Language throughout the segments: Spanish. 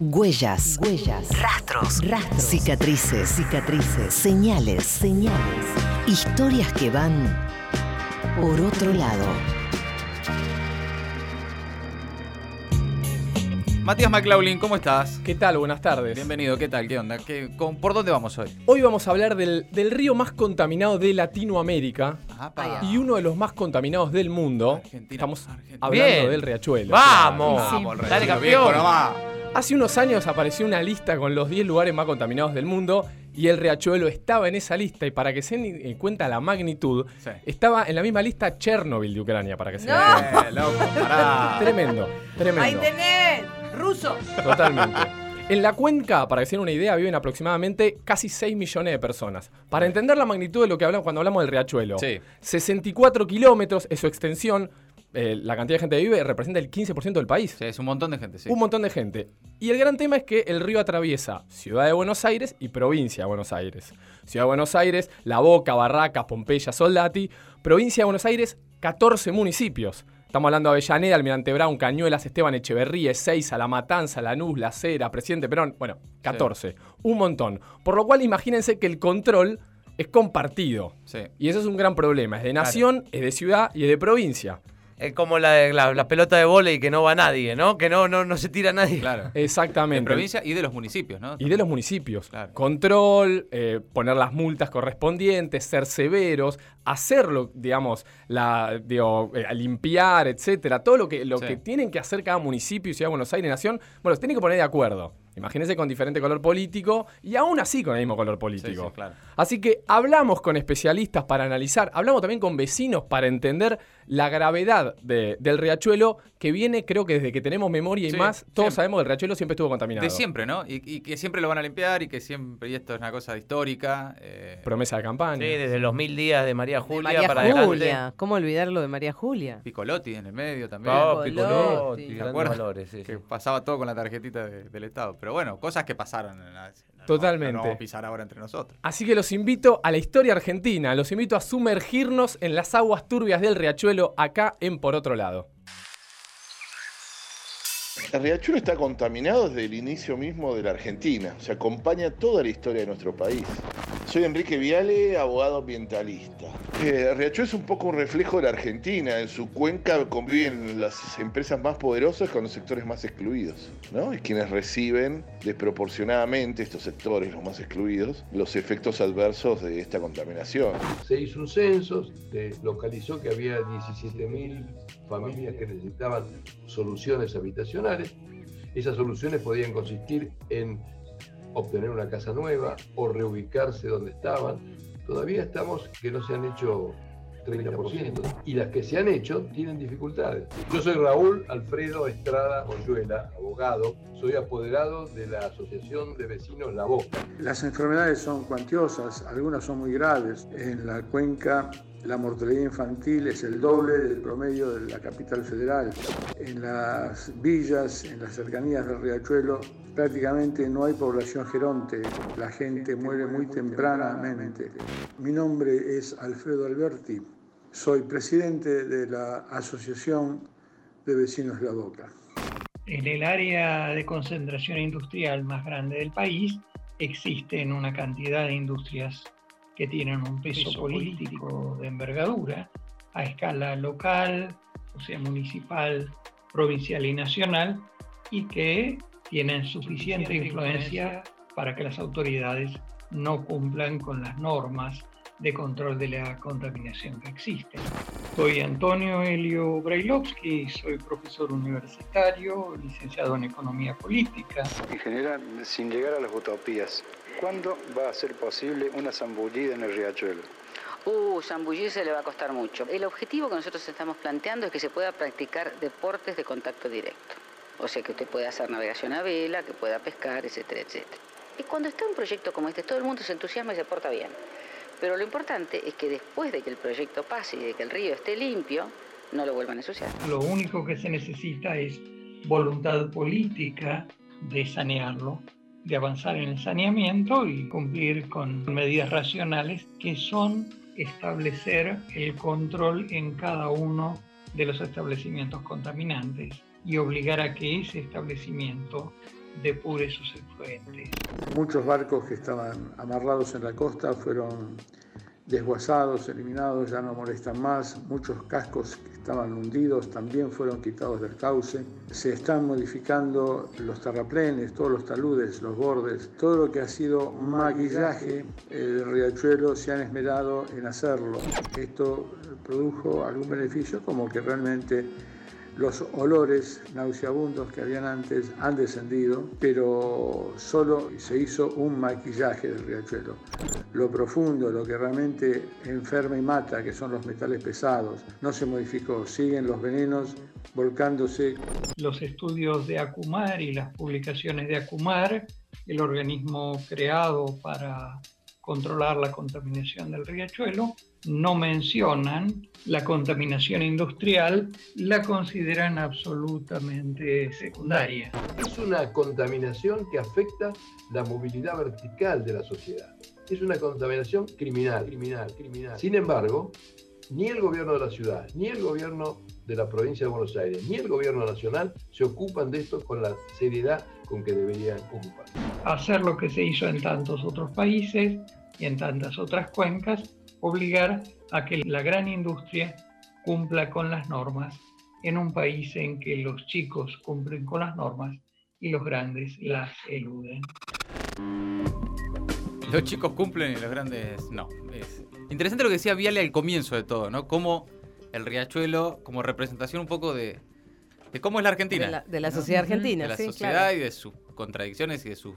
Huellas, huellas, rastros, rastros, cicatrices, cicatrices, señales, señales, historias que van por otro lado. Matías McLaughlin, ¿cómo estás? ¿Qué tal? Buenas tardes. Bienvenido, ¿qué tal? ¿Qué onda? ¿Qué- con- ¿Por dónde vamos hoy? Hoy vamos a hablar del, del río más contaminado de Latinoamérica Apa. y uno de los más contaminados del mundo. Argentina, Estamos Argentina. hablando Bien. del riachuelo. ¡Vamos! Vamos, el Dale, Riachuelo, campeón. viejo nomás. Hace unos años apareció una lista con los 10 lugares más contaminados del mundo y el riachuelo estaba en esa lista y para que se den en cuenta la magnitud, Sí. estaba en la misma lista Chernobyl de Ucrania, para que se den No. cuenta. Eh, loco, pará. Tremendo, tremendo. Ahí tenés, ruso. Totalmente. En la cuenca, para que se den una idea, viven aproximadamente casi 6 millones de personas. Para entender la magnitud de lo que hablamos cuando hablamos del riachuelo, Sí. 64 kilómetros es su extensión. Eh, la cantidad de gente que vive representa el 15% del país. Sí, es un montón de gente, sí. Un montón de gente. Y el gran tema es que el río atraviesa Ciudad de Buenos Aires y Provincia de Buenos Aires. Ciudad de Buenos Aires, La Boca, Barracas, Pompeya, Soldati. Provincia de Buenos Aires, 14 municipios. Estamos hablando de Avellaneda, Almirante Brown, Cañuelas, Esteban Echeverría, Ezeiza, La Matanza, Lanús, La Cera, Presidente Perón. Bueno, 14. Un montón. Por lo cual imagínense que el control es compartido. Sí. Y eso es un gran problema. Es de nación, es de ciudad y es de provincia. Es como la, la, la pelota de volei que no va nadie, ¿no? Que no, no, no se tira nadie. Claro. Exactamente. En provincia y de los municipios, ¿no? Y de los municipios. Claro. Control, eh, poner las multas correspondientes, ser severos, hacerlo, digamos, la, digo, eh, limpiar, etcétera. Todo lo que, lo Sí. que tienen que hacer cada municipio, Ciudad de Buenos Aires, Nación, bueno, se tienen que poner de acuerdo. Imagínense con diferente color político y aún así con el mismo color político. sí, claro. Así que hablamos con especialistas para analizar, hablamos también con vecinos para entender la gravedad de- del riachuelo que viene, creo que desde que tenemos memoria y Sí, más, todos siempre. sabemos que el riachuelo siempre estuvo contaminado. De siempre, ¿no? Y, y que siempre lo van a limpiar y que siempre, y esto es una cosa histórica. eh, Promesa de campaña. Sí, desde los mil días de María De Julia María para Julia. adelante. ¿Cómo olvidarlo de María Julia? Piccolotti en el medio también. ¿Te grandes acuerdas? valores, sí, que pasaba todo con la tarjetita de- del Estado. Pero bueno, cosas que pasaron. en la- no, Totalmente. No vamos a pisar ahora entre nosotros. Así que los invito a la historia argentina, los invito a sumergirnos en las aguas turbias del riachuelo acá en Por Otro Lado. El riachuelo está contaminado desde el inicio mismo de la Argentina, se acompaña toda la historia de nuestro país. Soy Enrique Viale, abogado ambientalista. Eh, el riachuelo es un poco un reflejo de la Argentina. En su cuenca conviven las empresas más poderosas con los sectores más excluidos, ¿no? Y quienes reciben desproporcionadamente, estos sectores, los más excluidos, los efectos adversos de esta contaminación. se hizo un censo, localizó que había 17.000 familias que necesitaban soluciones habitacionales. Esas soluciones podían consistir en obtener una casa nueva o reubicarse donde estaban. Todavía estamos que no se han hecho 30% y las que se han hecho tienen dificultades. Yo soy Raúl Alfredo Estrada Oyuela, abogado, soy apoderado de la Asociación de Vecinos La Boca. Las enfermedades son cuantiosas, algunas son muy graves. En la cuenca la mortalidad infantil es el doble del promedio de la capital federal. En las villas, en las cercanías del riachuelo, prácticamente no hay población geronte. La gente muere muy tempranamente. Mi nombre es Alfredo Alberti. Soy presidente de la Asociación de Vecinos de la Boca. En el área de concentración industrial más grande del país existen una cantidad de industrias que tienen un peso político de envergadura a escala local, o sea, municipal, provincial y nacional, y que tienen suficiente influencia para que las autoridades no cumplan con las normas de control de la contaminación que existen. Soy Antonio Helio Brailovsky, soy profesor universitario, licenciado en Economía Política. Ingeniera, sin llegar a las utopías, ¿cuándo va a ser posible una zambullida en el riachuelo? Uh, zambullirse le va a costar mucho. El objetivo que nosotros estamos planteando es que se pueda practicar deportes de contacto directo. O sea, que usted pueda hacer navegación a vela, que pueda pescar, etcétera, etcétera. Y cuando está un proyecto como este, todo el mundo se entusiasma y se porta bien. Pero lo importante es que después de que el proyecto pase y de que el río esté limpio, no lo vuelvan a ensuciar. Lo único que se necesita es voluntad política de sanearlo, de avanzar en el saneamiento y cumplir con medidas racionales que son establecer el control en cada uno de los establecimientos contaminantes y obligar a que ese establecimiento depure sus efluentes. Muchos barcos que estaban amarrados en la costa fueron desguazados, eliminados, ya no molestan más. Muchos cascos que estaban hundidos también fueron quitados del cauce. Se están modificando los terraplenes, todos los taludes, los bordes, todo lo que ha sido maquillaje el riachuelo se han esmerado en hacerlo. Esto produjo algún beneficio como que realmente los olores nauseabundos que habían antes han descendido, pero solo se hizo un maquillaje del riachuelo. Lo profundo, lo que realmente enferma y mata, que son los metales pesados, no se modificó, siguen los venenos volcándose. Los estudios de Acumar y las publicaciones de Acumar, el organismo creado para controlar la contaminación del riachuelo, no mencionan la contaminación industrial, la consideran absolutamente secundaria. Es una contaminación que afecta la movilidad vertical de la sociedad. Es una contaminación criminal, criminal, criminal. Sin embargo, ni el gobierno de la ciudad, ni el gobierno de la provincia de Buenos Aires, ni el gobierno nacional se ocupan de esto con la seriedad con que deberían ocupar. Hacer lo que se hizo en tantos otros países y en tantas otras cuencas, obligar a que la gran industria cumpla con las normas en un país en que los chicos cumplen con las normas y los grandes las eluden. Los chicos cumplen y los grandes no. Es interesante lo que decía Viale al comienzo de todo, ¿no? Cómo el riachuelo, como representación un poco de, de cómo es la Argentina. De la, de la sociedad argentina, De la sí, sociedad claro. y de sus contradicciones y de sus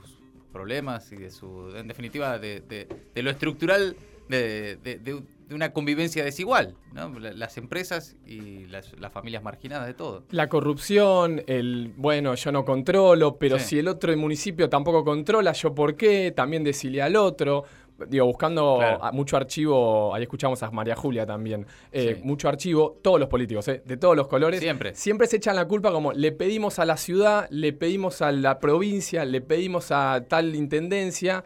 problemas y de su, en definitiva, de, de- de lo estructural de, de- de- de una convivencia desigual, ¿no? La- Las empresas y las, las familias marginadas de todo. La corrupción, el, bueno, yo no controlo, pero Sí. si el otro municipio tampoco controla, yo por qué, también decirle al otro. Digo, buscando Claro. mucho archivo, ahí escuchamos a María Julia también, eh, Sí. mucho archivo, todos los políticos, eh, de todos los colores. Siempre. Siempre se echan la culpa como le pedimos a la ciudad, le pedimos a la provincia, le pedimos a tal intendencia.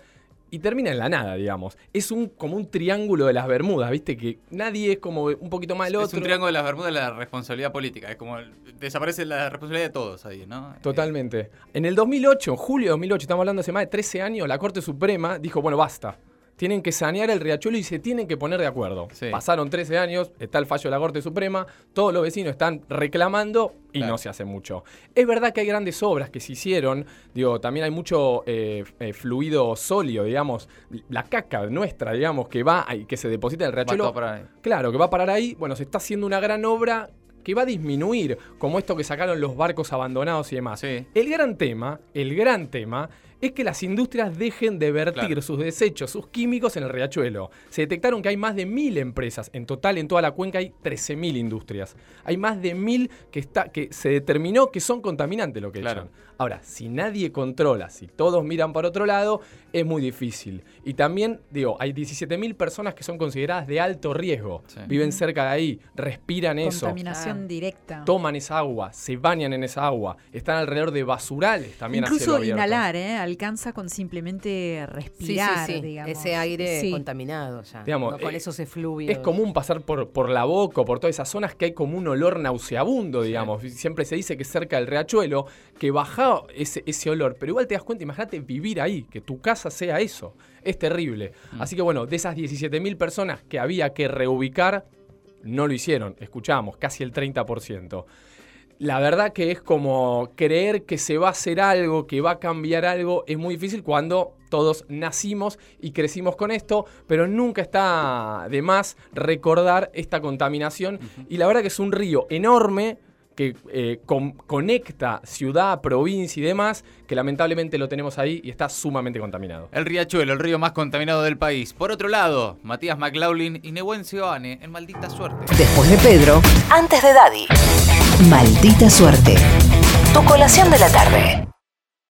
Y termina en la nada, digamos. Es un como un triángulo de las Bermudas, ¿viste? Que nadie es como un poquito más el otro. Es un triángulo de las Bermudas de la responsabilidad política. Es como desaparece la responsabilidad de todos ahí, ¿no? Totalmente. En el 2008, en julio de 2008, estamos hablando hace más de 13 años, la Corte Suprema dijo, bueno, basta. Tienen que sanear el riachuelo y se tienen que poner de acuerdo. Sí. Pasaron 13 años, está el fallo de la Corte Suprema, todos los vecinos están reclamando y Claro. no se hace mucho. Es verdad que hay grandes obras que se hicieron, digo, también hay mucho eh, eh, fluido sólido, digamos, la caca nuestra, digamos, que va y que se deposita en el riachuelo. Claro, que va a parar ahí. Bueno, se está haciendo una gran obra que va a disminuir, como esto que sacaron los barcos abandonados y demás. Sí. El gran tema, el gran tema, es que las industrias dejen de vertir Claro. sus desechos, sus químicos en el riachuelo. Se detectaron que hay más de mil empresas. En total, en toda la cuenca hay 13.000 industrias. Hay más de mil que, está, que se determinó que son contaminantes lo que Claro. echan. Ahora, si nadie controla, si todos miran para otro lado, es muy difícil. Y también, digo, hay 17.000 personas que son consideradas de alto riesgo. Sí. Viven cerca de ahí, respiran eso, Contaminación directa. toman esa agua, se bañan en esa agua, están alrededor de basurales también a cielo Incluso inhalar, ¿eh? Alcanza con simplemente Sí, sí, respirar, sí. digamos. Ese aire Sí. contaminado ya. Digamos, ¿no? Con eh, esos efluvios. Es común pasar por, por la boca o por todas esas zonas que hay como un olor nauseabundo, digamos. Siempre se dice que cerca del riachuelo, que baja ese, ese olor, pero igual te das cuenta, imagínate vivir ahí, que tu casa sea eso. Es terrible. Mm. Así que bueno, de esas 17.000 personas que había que reubicar, no lo hicieron. Escuchamos, casi el 30%. La verdad que es como creer que se va a hacer algo, que va a cambiar algo, es muy difícil cuando todos nacimos y crecimos con esto, pero nunca está de más recordar esta contaminación. Y la verdad que es un río enorme que eh, con- conecta ciudad, provincia y demás, que lamentablemente lo tenemos ahí y está sumamente contaminado. El riachuelo, el río más contaminado del país. Por otro lado, Matías McLaughlin y Nehuen Seoane en Maldita Suerte. Después de Pedro, antes de Daddy. Maldita suerte. Tu colación de la tarde.